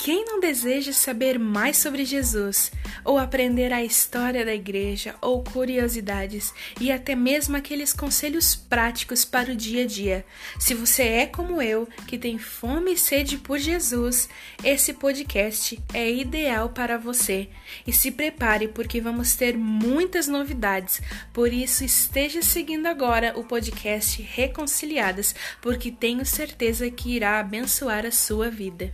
Quem não deseja saber mais sobre Jesus, ou aprender a história da igreja, ou curiosidades e até mesmo aqueles conselhos práticos para o dia a dia? Se você é como eu, que tem fome e sede por Jesus, esse podcast é ideal para você. E se prepare, porque vamos ter muitas novidades. Por isso, esteja seguindo agora o podcast Reconciliadas, porque tenho certeza que irá abençoar a sua vida.